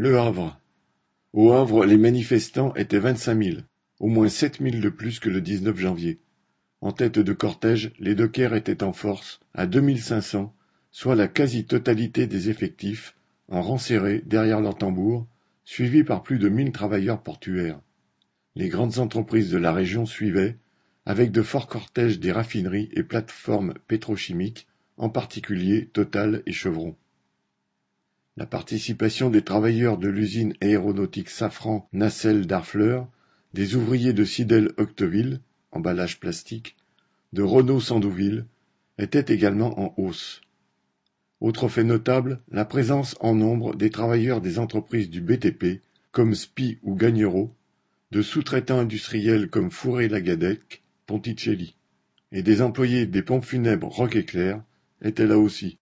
Le Havre. Au Havre, les manifestants étaient vingt-cinq mille, au moins sept mille de plus que le 19 janvier. En tête de cortège, les dockers étaient en force, à deux mille cinq cents, soit la quasi-totalité des effectifs, en rang serré derrière leurs tambours, suivis par plus de mille travailleurs portuaires. Les grandes entreprises de la région suivaient, avec de forts cortèges des raffineries et plateformes pétrochimiques, en particulier Total et Chevron. La participation des travailleurs de l'usine aéronautique Safran Nacelle d'Arfleur, des ouvriers de Sidel Octeville, emballage plastique, de Renault Sandouville, était également en hausse. Autre fait notable, la présence en nombre des travailleurs des entreprises du BTP, comme SPI ou Gagnereau, de sous-traitants industriels comme Fourré-Lagadec, Ponticelli, et des employés des pompes funèbres Roc-Éclair étaient là aussi.